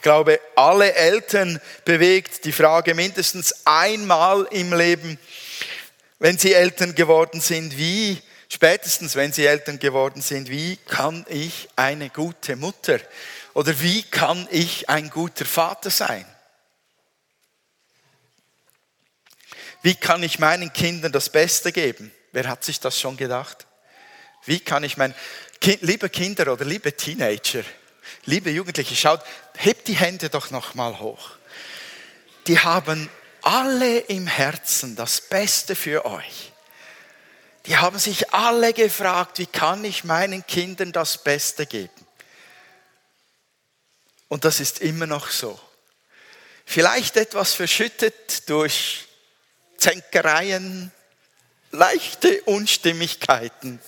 Ich glaube, alle Eltern bewegt die Frage mindestens einmal im Leben, wenn sie Eltern geworden sind, wie, spätestens wenn sie Eltern geworden sind, wie kann ich eine gute Mutter oder wie kann ich ein guter Vater sein? Wie kann ich meinen Kindern das Beste geben? Wer hat sich das schon gedacht? Wie kann ich meinen, liebe Kinder oder liebe Teenager, liebe Jugendliche, schaut, hebt die Hände doch noch mal hoch. Die haben alle im Herzen das Beste für euch. Die haben sich alle gefragt, wie kann ich meinen Kindern das Beste geben? Und das ist immer noch so. Vielleicht etwas verschüttet durch Zänkereien, leichte Unstimmigkeiten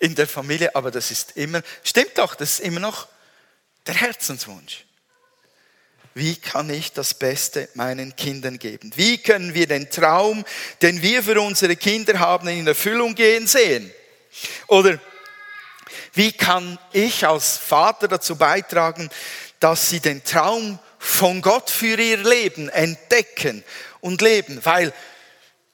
in der Familie, aber das ist immer, stimmt doch, das ist immer noch der Herzenswunsch. Wie kann ich das Beste meinen Kindern geben? Wie können wir den Traum, den wir für unsere Kinder haben, in Erfüllung gehen sehen? Oder wie kann ich als Vater dazu beitragen, dass sie den Traum von Gott für ihr Leben entdecken und leben? Weil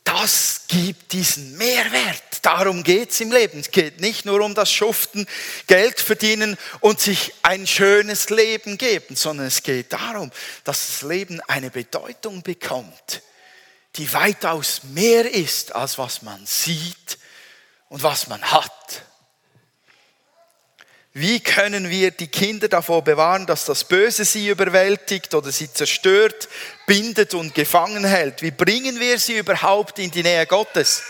das gibt diesen Mehrwert. Darum geht's im Leben. Es geht nicht nur um das Schuften, Geld verdienen und sich ein schönes Leben geben, sondern es geht darum, dass das Leben eine Bedeutung bekommt, die weitaus mehr ist, als was man sieht und was man hat. Wie können wir die Kinder davor bewahren, dass das Böse sie überwältigt oder sie zerstört, bindet und gefangen hält? Wie bringen wir sie überhaupt in die Nähe Gottes?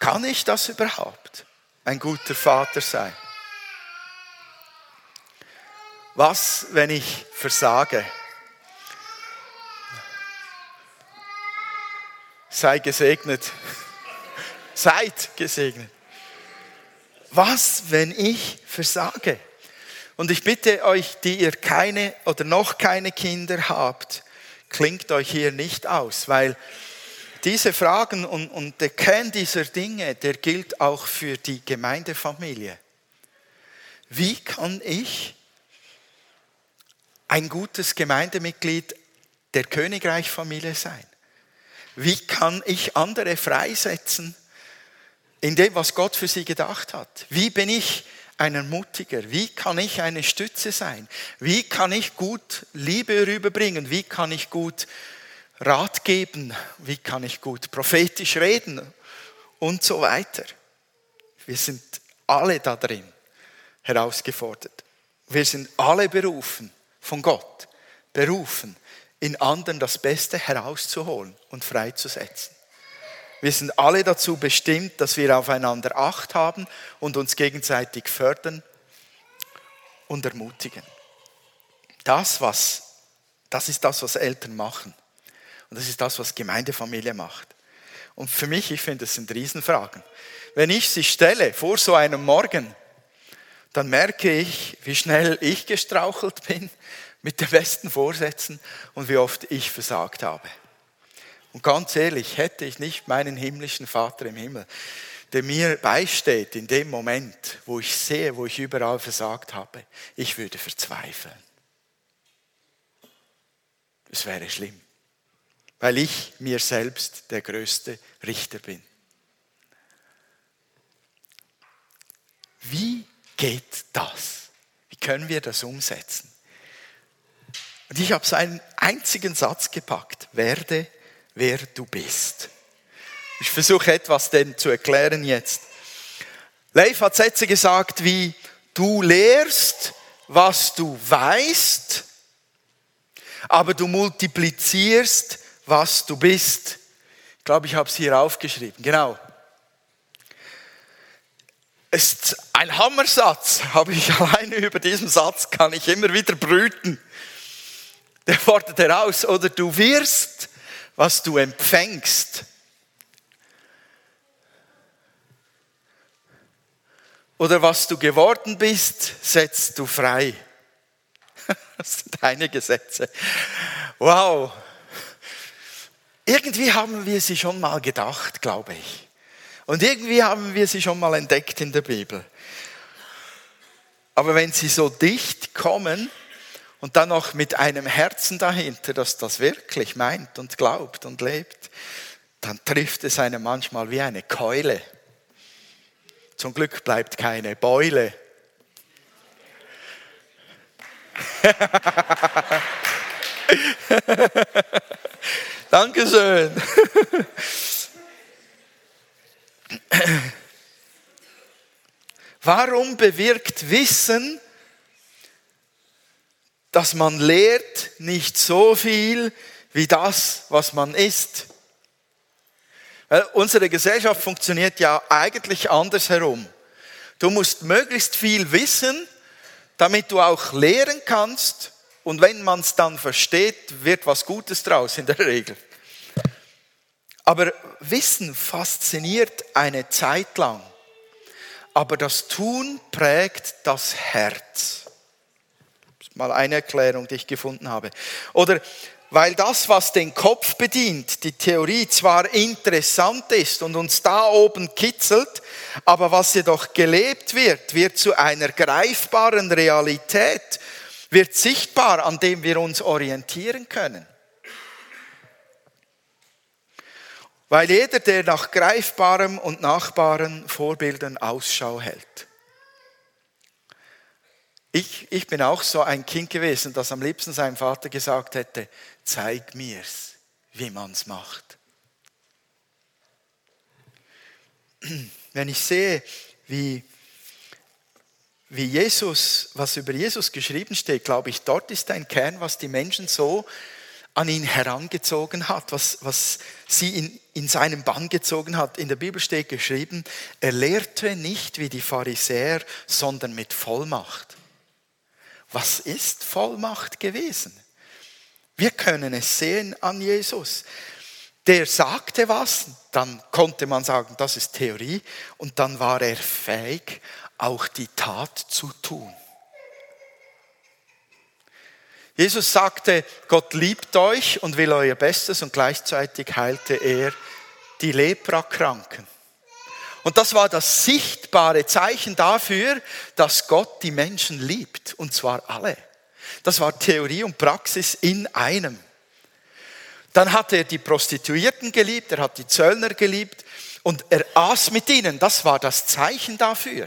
Kann ich das überhaupt? Ein guter Vater sein? Was, wenn ich versage? Sei gesegnet. Seid gesegnet was, wenn ich versage? Und ich bitte euch, die ihr keine oder noch keine Kinder habt, klingt euch hier nicht aus, weil diese Fragen und, und der Kern dieser Dinge, der gilt auch für die Gemeindefamilie. Wie kann ich ein gutes Gemeindemitglied der Königreichfamilie sein? Wie kann ich andere freisetzen, in dem, was Gott für sie gedacht hat. Wie bin ich ein Ermutiger? Wie kann ich eine Stütze sein? Wie kann ich gut Liebe rüberbringen? Wie kann ich gut Rat geben? Wie kann ich gut prophetisch reden? Und so weiter. Wir sind alle da drin herausgefordert. Wir sind alle berufen von Gott, berufen, in anderen das Beste herauszuholen und freizusetzen. Wir sind alle dazu bestimmt, dass wir aufeinander Acht haben und uns gegenseitig fördern und ermutigen. Das, was, das ist das, was Eltern machen. Und das ist das, was Gemeindefamilie macht. Und für mich, ich finde, das sind Riesenfragen. Wenn ich sie stelle vor so einem Morgen, dann merke ich, wie schnell ich gestrauchelt bin mit den besten Vorsätzen und wie oft ich versagt habe. Und ganz ehrlich, hätte ich nicht meinen himmlischen Vater im Himmel, der mir beisteht in dem Moment, wo ich sehe, wo ich überall versagt habe, ich würde verzweifeln. Es wäre schlimm, weil ich mir selbst der größte Richter bin. Wie geht das? Wie können wir das umsetzen? Und ich habe so einen einzigen Satz gepackt. Werde wer du bist. Ich versuche etwas denn zu erklären jetzt. Leif hat Sätze gesagt wie, du lehrst, was du weißt, aber du multiplizierst, was du bist. Ich glaube, ich habe es hier aufgeschrieben. Genau. Ist ein Hammersatz, habe ich alleine über diesen Satz, kann ich immer wieder brüten. Der fordert heraus, oder du wirst, was du empfängst. Oder was du geworden bist, setzt du frei. Das sind deine Gesetze. Wow. Irgendwie haben wir sie schon mal gedacht, glaube ich. Und irgendwie haben wir sie schon mal entdeckt in der Bibel. Aber wenn sie so dicht kommen, und dann noch mit einem Herzen dahinter, das das wirklich meint und glaubt und lebt, dann trifft es einen manchmal wie eine Keule. Zum Glück bleibt keine Beule. Dankeschön. Warum bewirkt Wissen, dass man lehrt, nicht so viel wie das, was man ist? Weil unsere Gesellschaft funktioniert ja eigentlich andersherum. Du musst möglichst viel wissen, damit du auch lehren kannst. Und wenn man es dann versteht, wird was Gutes draus in der Regel. Aber Wissen fasziniert eine Zeit lang aber das Tun prägt das Herz. Mal eine Erklärung, die ich gefunden habe. Oder weil das, was den Kopf bedient, die Theorie zwar interessant ist und uns da oben kitzelt, aber was jedoch gelebt wird, wird zu einer greifbaren Realität, wird sichtbar, an dem wir uns orientieren können. Weil jeder, der nach greifbarem und nachbaren Vorbildern Ausschau hält. Ich, ich bin auch so ein Kind gewesen, das am liebsten seinem Vater gesagt hätte, zeig mir's, wie man's macht. Wenn ich sehe, wie, wie Jesus, was über Jesus geschrieben steht, glaube ich, dort ist ein Kern, was die Menschen so an ihn herangezogen hat, was, was sie in, in seinen Bann gezogen hat. In der Bibel steht geschrieben, er lehrte nicht wie die Pharisäer, sondern mit Vollmacht. Was ist Vollmacht gewesen? Wir können es sehen an Jesus. Der sagte was, dann konnte man sagen, das ist Theorie, und dann war er fähig, auch die Tat zu tun. Jesus sagte, Gott liebt euch und will euer Bestes und gleichzeitig heilte er die Leprakranken. Und das war das sichtbare Zeichen dafür, dass Gott die Menschen liebt, und zwar alle. Das war Theorie und Praxis in einem. Dann hat er die Prostituierten geliebt, er hat die Zöllner geliebt und er aß mit ihnen. Das war das Zeichen dafür.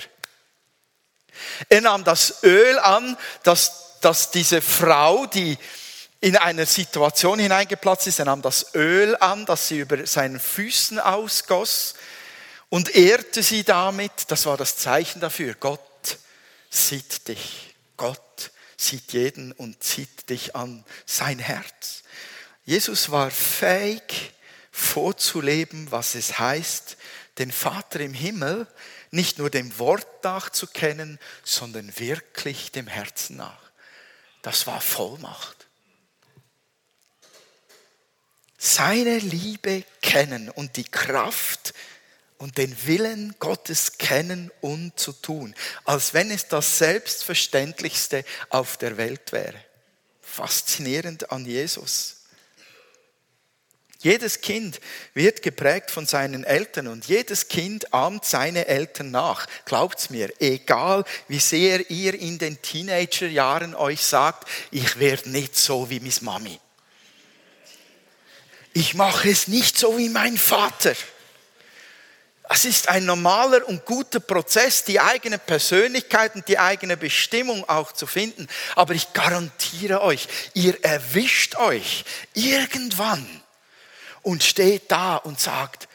Er nahm das Öl an, das dass diese Frau, die in eine Situation hineingeplatzt ist, er nahm das Öl an, das sie über seinen Füßen ausgoss und ehrte sie damit. Das war das Zeichen dafür. Gott sieht dich. Gott sieht jeden und zieht dich an sein Herz. Jesus war fähig vorzuleben, was es heißt, den Vater im Himmel nicht nur dem Wort nachzukennen, sondern wirklich dem Herzen nach. Das war Vollmacht. Seine Liebe kennen und die Kraft und den Willen Gottes kennen und zu tun, als wenn es das Selbstverständlichste auf der Welt wäre. Faszinierend an Jesus. Jedes Kind wird geprägt von seinen Eltern und jedes Kind ahmt seine Eltern nach. Glaubt's mir, egal wie sehr ihr in den Teenagerjahren euch sagt, ich werde nicht so wie Miss Mami. Ich mache es nicht so wie mein Vater. Es ist ein normaler und guter Prozess, die eigene Persönlichkeit und die eigene Bestimmung auch zu finden. Aber ich garantiere euch, ihr erwischt euch irgendwann und steht da und sagt,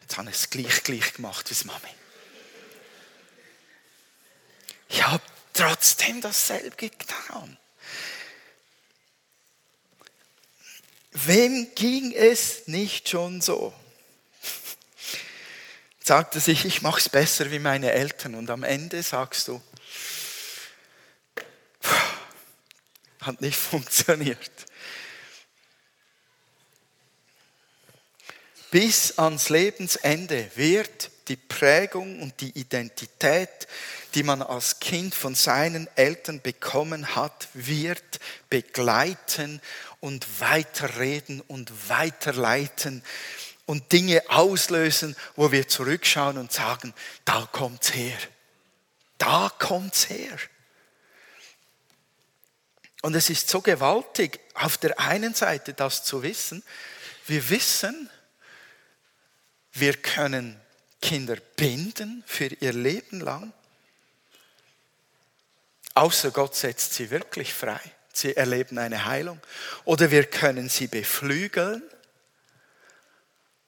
jetzt habe ich es gleich, gleich gemacht wie Mami. Ich habe trotzdem dasselbe getan. Wem ging es nicht schon so? Sagte sich, ich mache es besser wie meine Eltern und am Ende sagst du, hat nicht funktioniert. Bis ans Lebensende wird die Prägung und die Identität, die man als Kind von seinen Eltern bekommen hat, wird begleiten und weiterreden und weiterleiten und Dinge auslösen, wo wir zurückschauen und sagen, da kommt's her. Da kommt's her. Und es ist so gewaltig, auf der einen Seite das zu wissen. Wir wissen, wir können Kinder binden für ihr Leben lang. Außer Gott setzt sie wirklich frei. Sie erleben eine Heilung. Oder wir können sie beflügeln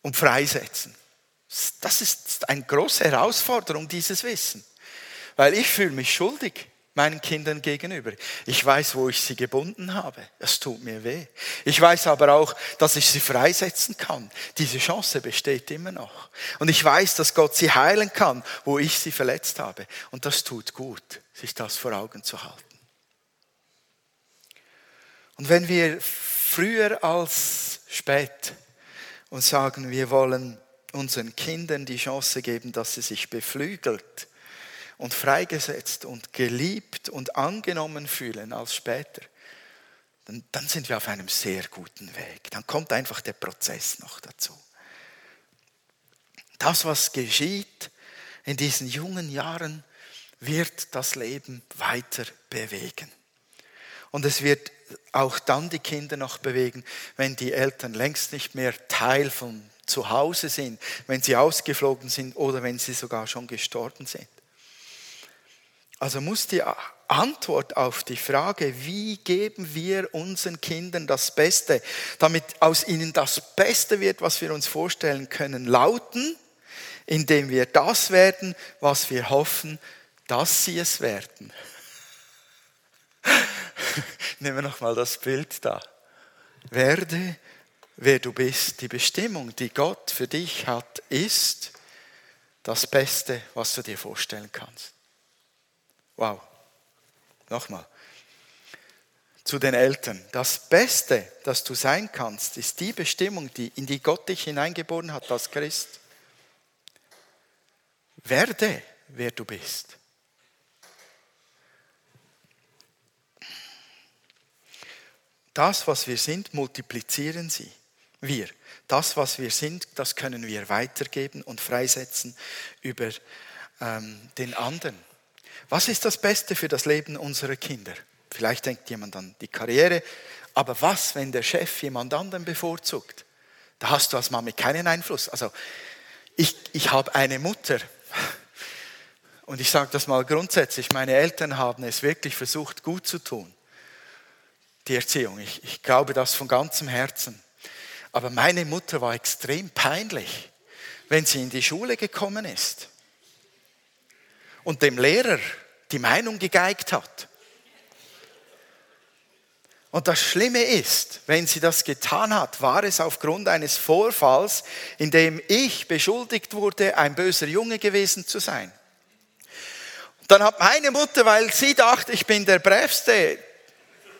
und freisetzen. Das ist eine große Herausforderung, dieses Wissen. Weil ich fühle mich schuldig meinen Kindern gegenüber. Ich weiß, wo ich sie gebunden habe. Es tut mir weh. Ich weiß aber auch, dass ich sie freisetzen kann. Diese Chance besteht immer noch. Und ich weiß, dass Gott sie heilen kann, wo ich sie verletzt habe. Und das tut gut, sich das vor Augen zu halten. Und wenn wir früher als spät uns sagen, wir wollen unseren Kindern die Chance geben, dass sie sich beflügelt, und freigesetzt und geliebt und angenommen fühlen als später, dann, dann sind wir auf einem sehr guten Weg. Dann kommt einfach der Prozess noch dazu. Das, was geschieht in diesen jungen Jahren, wird das Leben weiter bewegen. Und es wird auch dann die Kinder noch bewegen, wenn die Eltern längst nicht mehr Teil von zu Hause sind, wenn sie ausgeflogen sind oder wenn sie sogar schon gestorben sind. Also muss die Antwort auf die Frage, wie geben wir unseren Kindern das Beste, damit aus ihnen das Beste wird, was wir uns vorstellen können, lauten, indem wir das werden, was wir hoffen, dass sie es werden. Nehmen wir nochmal das Bild da. Werde, wer du bist. Die Bestimmung, die Gott für dich hat, ist das Beste, was du dir vorstellen kannst. Wow. Nochmal. Zu den Eltern. Das Beste, das du sein kannst, ist die Bestimmung, die, in die Gott dich hineingeboren hat als Christ. Werde, wer du bist. Das, was wir sind, multiplizieren sie. Wir. Das, was wir sind, das können wir weitergeben und freisetzen über ähm, den anderen. Was ist das Beste für das Leben unserer Kinder? Vielleicht denkt jemand an die Karriere, aber was, wenn der Chef jemand anderen bevorzugt? Da hast du als Mami keinen Einfluss. Also ich, ich habe eine Mutter und ich sage das mal grundsätzlich, meine Eltern haben es wirklich versucht gut zu tun, die Erziehung. Ich, ich glaube das von ganzem Herzen. Aber meine Mutter war extrem peinlich, wenn sie in die Schule gekommen ist und dem Lehrer die Meinung gegeigt hat. Und das Schlimme ist, wenn sie das getan hat, war es aufgrund eines Vorfalls, in dem ich beschuldigt wurde, ein böser Junge gewesen zu sein. dann hat meine Mutter, weil sie dachte, ich bin der Brävste,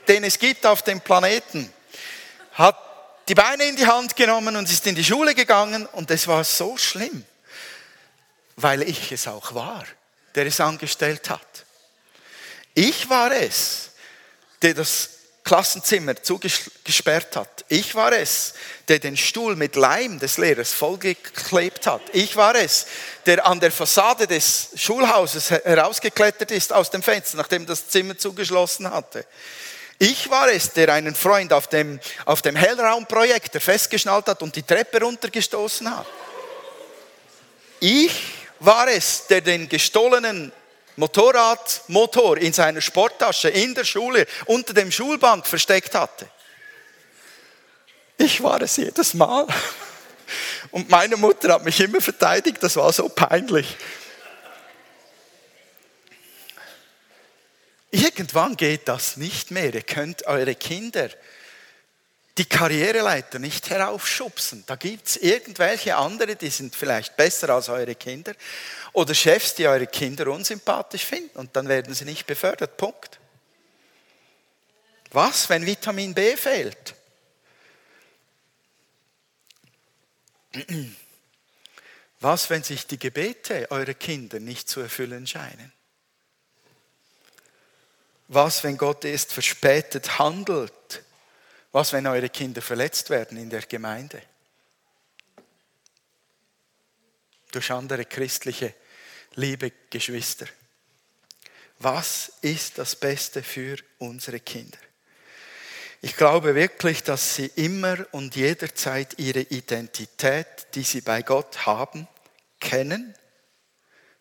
den es gibt auf dem Planeten, hat die Beine in die Hand genommen und ist in die Schule gegangen und es war so schlimm, weil ich es auch war der es angestellt hat. Ich war es, der das Klassenzimmer zugesperrt hat. Ich war es, der den Stuhl mit Leim des Lehrers vollgeklebt hat. Ich war es, der an der Fassade des Schulhauses herausgeklettert ist aus dem Fenster, nachdem das Zimmer zugeschlossen hatte. Ich war es, der einen Freund auf dem, auf dem Hellraumprojektor festgeschnallt hat und die Treppe runtergestoßen hat. Ich war es, der den gestohlenen Motorradmotor in seiner Sporttasche in der Schule unter dem Schulbank versteckt hatte. Ich war es jedes Mal. Und meine Mutter hat mich immer verteidigt, das war so peinlich. Irgendwann geht das nicht mehr. Ihr könnt eure Kinder die Karriereleiter nicht heraufschubsen. Da gibt es irgendwelche andere, die sind vielleicht besser als eure Kinder. Oder Chefs, die eure Kinder unsympathisch finden und dann werden sie nicht befördert. Punkt. Was, wenn Vitamin B fehlt? Was, wenn sich die Gebete eurer Kinder nicht zu erfüllen scheinen? Was, wenn Gott erst verspätet handelt was, wenn eure Kinder verletzt werden in der Gemeinde? Durch andere christliche, liebe Geschwister. Was ist das Beste für unsere Kinder? Ich glaube wirklich, dass sie immer und jederzeit ihre Identität, die sie bei Gott haben, kennen,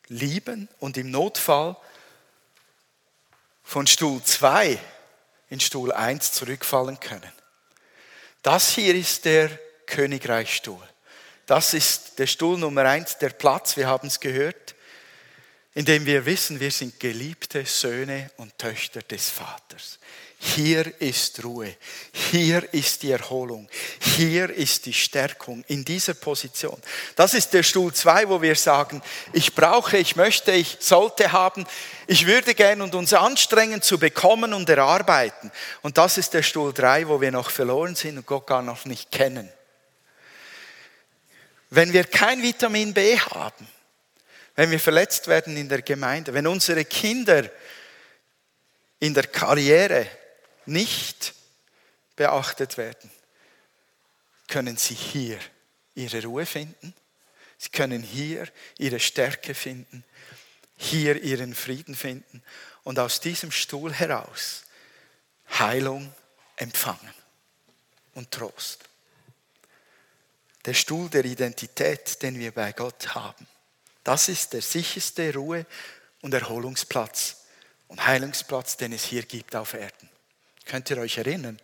lieben und im Notfall von Stuhl 2 in Stuhl 1 zurückfallen können. Das hier ist der Königreichstuhl. Das ist der Stuhl Nummer 1, der Platz, wir haben es gehört, in dem wir wissen, wir sind geliebte Söhne und Töchter des Vaters. Hier ist Ruhe, hier ist die Erholung, hier ist die Stärkung in dieser Position. Das ist der Stuhl 2, wo wir sagen, ich brauche, ich möchte, ich sollte haben, ich würde gern und uns anstrengen zu bekommen und erarbeiten. Und das ist der Stuhl 3, wo wir noch verloren sind und Gott gar noch nicht kennen. Wenn wir kein Vitamin B haben, wenn wir verletzt werden in der Gemeinde, wenn unsere Kinder in der Karriere nicht beachtet werden, können sie hier ihre Ruhe finden, sie können hier ihre Stärke finden, hier ihren Frieden finden und aus diesem Stuhl heraus Heilung empfangen und Trost. Der Stuhl der Identität, den wir bei Gott haben, das ist der sicherste Ruhe- und Erholungsplatz und Heilungsplatz, den es hier gibt auf Erden. Könnt ihr euch erinnern?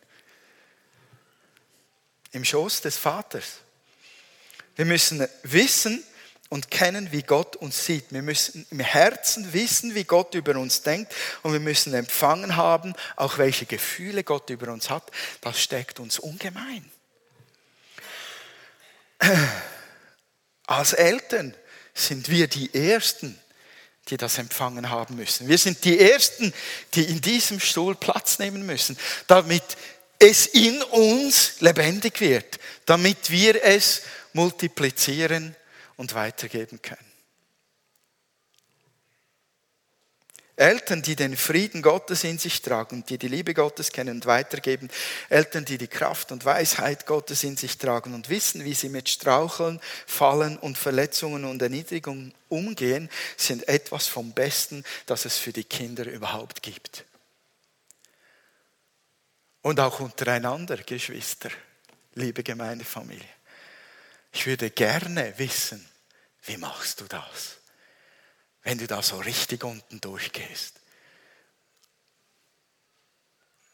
Im Schoß des Vaters. Wir müssen wissen und kennen, wie Gott uns sieht. Wir müssen im Herzen wissen, wie Gott über uns denkt und wir müssen empfangen haben, auch welche Gefühle Gott über uns hat. Das steckt uns ungemein. Als Eltern sind wir die Ersten, die das empfangen haben müssen. Wir sind die Ersten, die in diesem Stuhl Platz nehmen müssen, damit es in uns lebendig wird, damit wir es multiplizieren und weitergeben können. Eltern, die den Frieden Gottes in sich tragen, die die Liebe Gottes kennen und weitergeben. Eltern, die die Kraft und Weisheit Gottes in sich tragen und wissen, wie sie mit Straucheln, Fallen und Verletzungen und Erniedrigungen umgehen, sind etwas vom Besten, das es für die Kinder überhaupt gibt. Und auch untereinander, Geschwister, liebe Gemeindefamilie. Ich würde gerne wissen, wie machst du das? Wenn du da so richtig unten durchgehst.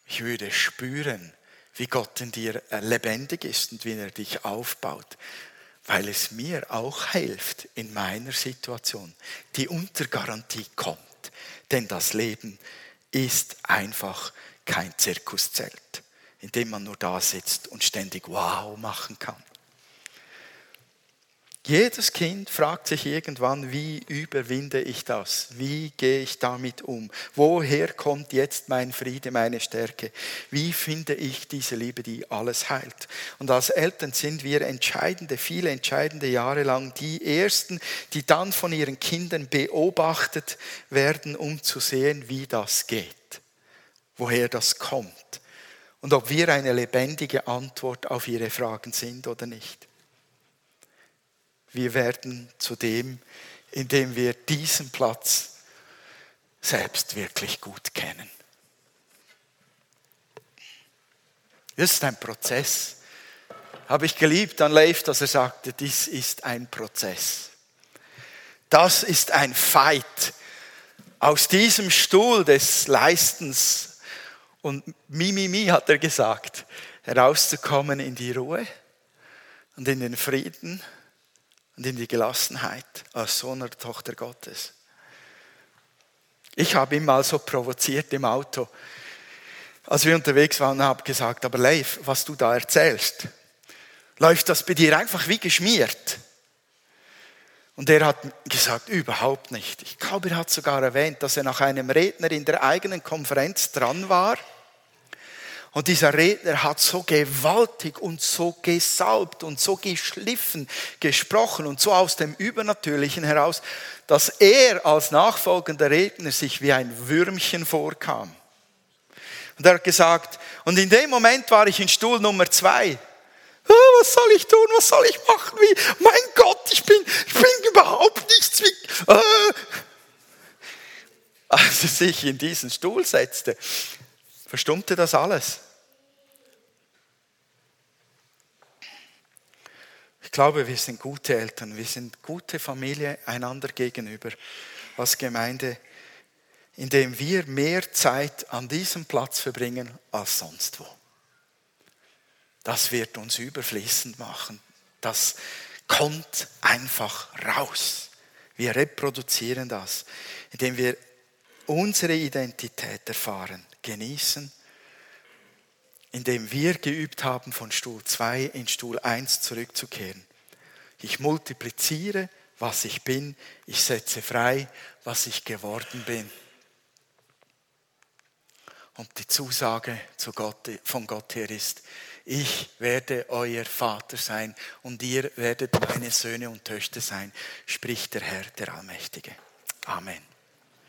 Ich würde spüren, wie Gott in dir lebendig ist und wie er dich aufbaut, weil es mir auch hilft in meiner Situation, die unter Garantie kommt. Denn das Leben ist einfach kein Zirkuszelt, in dem man nur da sitzt und ständig Wow machen kann. Jedes Kind fragt sich irgendwann, wie überwinde ich das? Wie gehe ich damit um? Woher kommt jetzt mein Friede, meine Stärke? Wie finde ich diese Liebe, die alles heilt? Und als Eltern sind wir entscheidende, viele entscheidende Jahre lang die Ersten, die dann von ihren Kindern beobachtet werden, um zu sehen, wie das geht, woher das kommt und ob wir eine lebendige Antwort auf ihre Fragen sind oder nicht. Wir werden zu dem, indem wir diesen Platz selbst wirklich gut kennen. Das ist ein Prozess. Habe ich geliebt an Leif, dass er sagte, dies ist ein Prozess. Das ist ein Fight. Aus diesem Stuhl des Leistens und Mimimi mi, mi, hat er gesagt, herauszukommen in die Ruhe und in den Frieden und in die Gelassenheit als Sohn oder Tochter Gottes. Ich habe ihn mal so provoziert im Auto, als wir unterwegs waren, habe gesagt, aber Leif, was du da erzählst, läuft das bei dir einfach wie geschmiert? Und er hat gesagt, überhaupt nicht. Ich glaube, er hat sogar erwähnt, dass er nach einem Redner in der eigenen Konferenz dran war und dieser Redner hat so gewaltig und so gesalbt und so geschliffen gesprochen und so aus dem Übernatürlichen heraus, dass er als nachfolgender Redner sich wie ein Würmchen vorkam. Und er hat gesagt, und in dem Moment war ich in Stuhl Nummer zwei. Oh, was soll ich tun? Was soll ich machen? Wie? Mein Gott, ich bin, ich bin überhaupt nichts wie. Äh. Als er sich in diesen Stuhl setzte, Verstummte das alles? Ich glaube, wir sind gute Eltern, wir sind gute Familie einander gegenüber als Gemeinde, indem wir mehr Zeit an diesem Platz verbringen als sonst wo. Das wird uns überfließend machen. Das kommt einfach raus. Wir reproduzieren das, indem wir unsere Identität erfahren genießen, indem wir geübt haben, von Stuhl 2 in Stuhl 1 zurückzukehren. Ich multipliziere, was ich bin, ich setze frei, was ich geworden bin. Und die Zusage von Gott her ist, ich werde euer Vater sein und ihr werdet meine Söhne und Töchter sein, spricht der Herr, der Allmächtige. Amen.